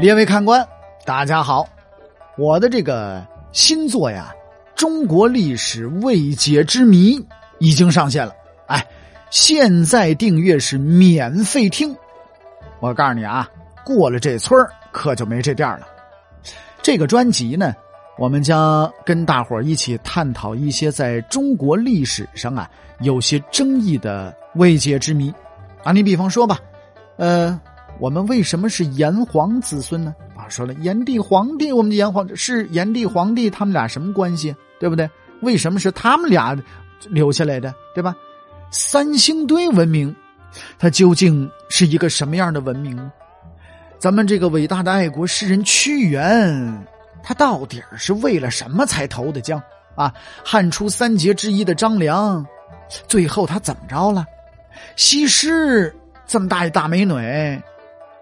列位看官，大家好，我的这个新作呀《中国历史未解之谜》已经上线了。哎，现在订阅是免费听。我告诉你啊，过了这村可就没这店了。这个专辑呢，我们将跟大伙一起探讨一些在中国历史上啊有些争议的未解之谜。啊，你比方说吧，呃。我们为什么是炎黄子孙呢？啊，说了，炎帝、黄帝，我们的炎黄是炎帝、黄帝，他们俩什么关系？对不对？为什么是他们俩留下来的？对吧？三星堆文明，它究竟是一个什么样的文明？咱们这个伟大的爱国诗人屈原，他到底是为了什么才投的江？啊，汉初三杰之一的张良，最后他怎么着了？西施这么大一大美女。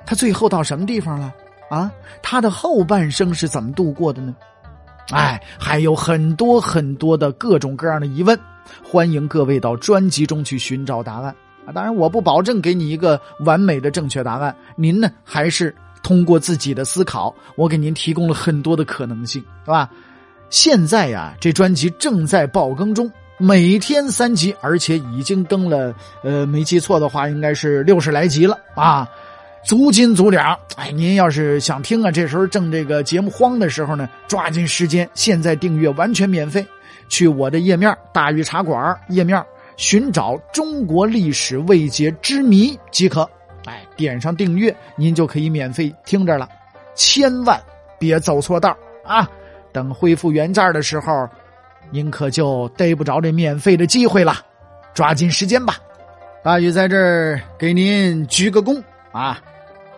他最后到什么地方了？啊，他的后半生是怎么度过的呢？哎，还有很多很多的各种各样的疑问，欢迎各位到专辑中去寻找答案啊！当然，我不保证给你一个完美的正确答案，您呢还是通过自己的思考，我给您提供了很多的可能性，是吧？现在呀，这专辑正在爆更中，每天三集，而且已经更了，呃，没记错的话，应该是六十来集了啊！足斤足两，哎，您要是想听啊，这时候正这个节目荒的时候呢，抓紧时间，现在订阅完全免费，去我的页面“大禹茶馆”页面寻找中国历史未解之谜即可，哎，点上订阅，您就可以免费听着了，千万别走错道啊！等恢复原价的时候，您可就逮不着这免费的机会了，抓紧时间吧！大禹在这儿给您鞠个躬啊！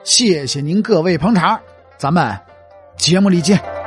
谢谢您各位捧场，咱们节目里见。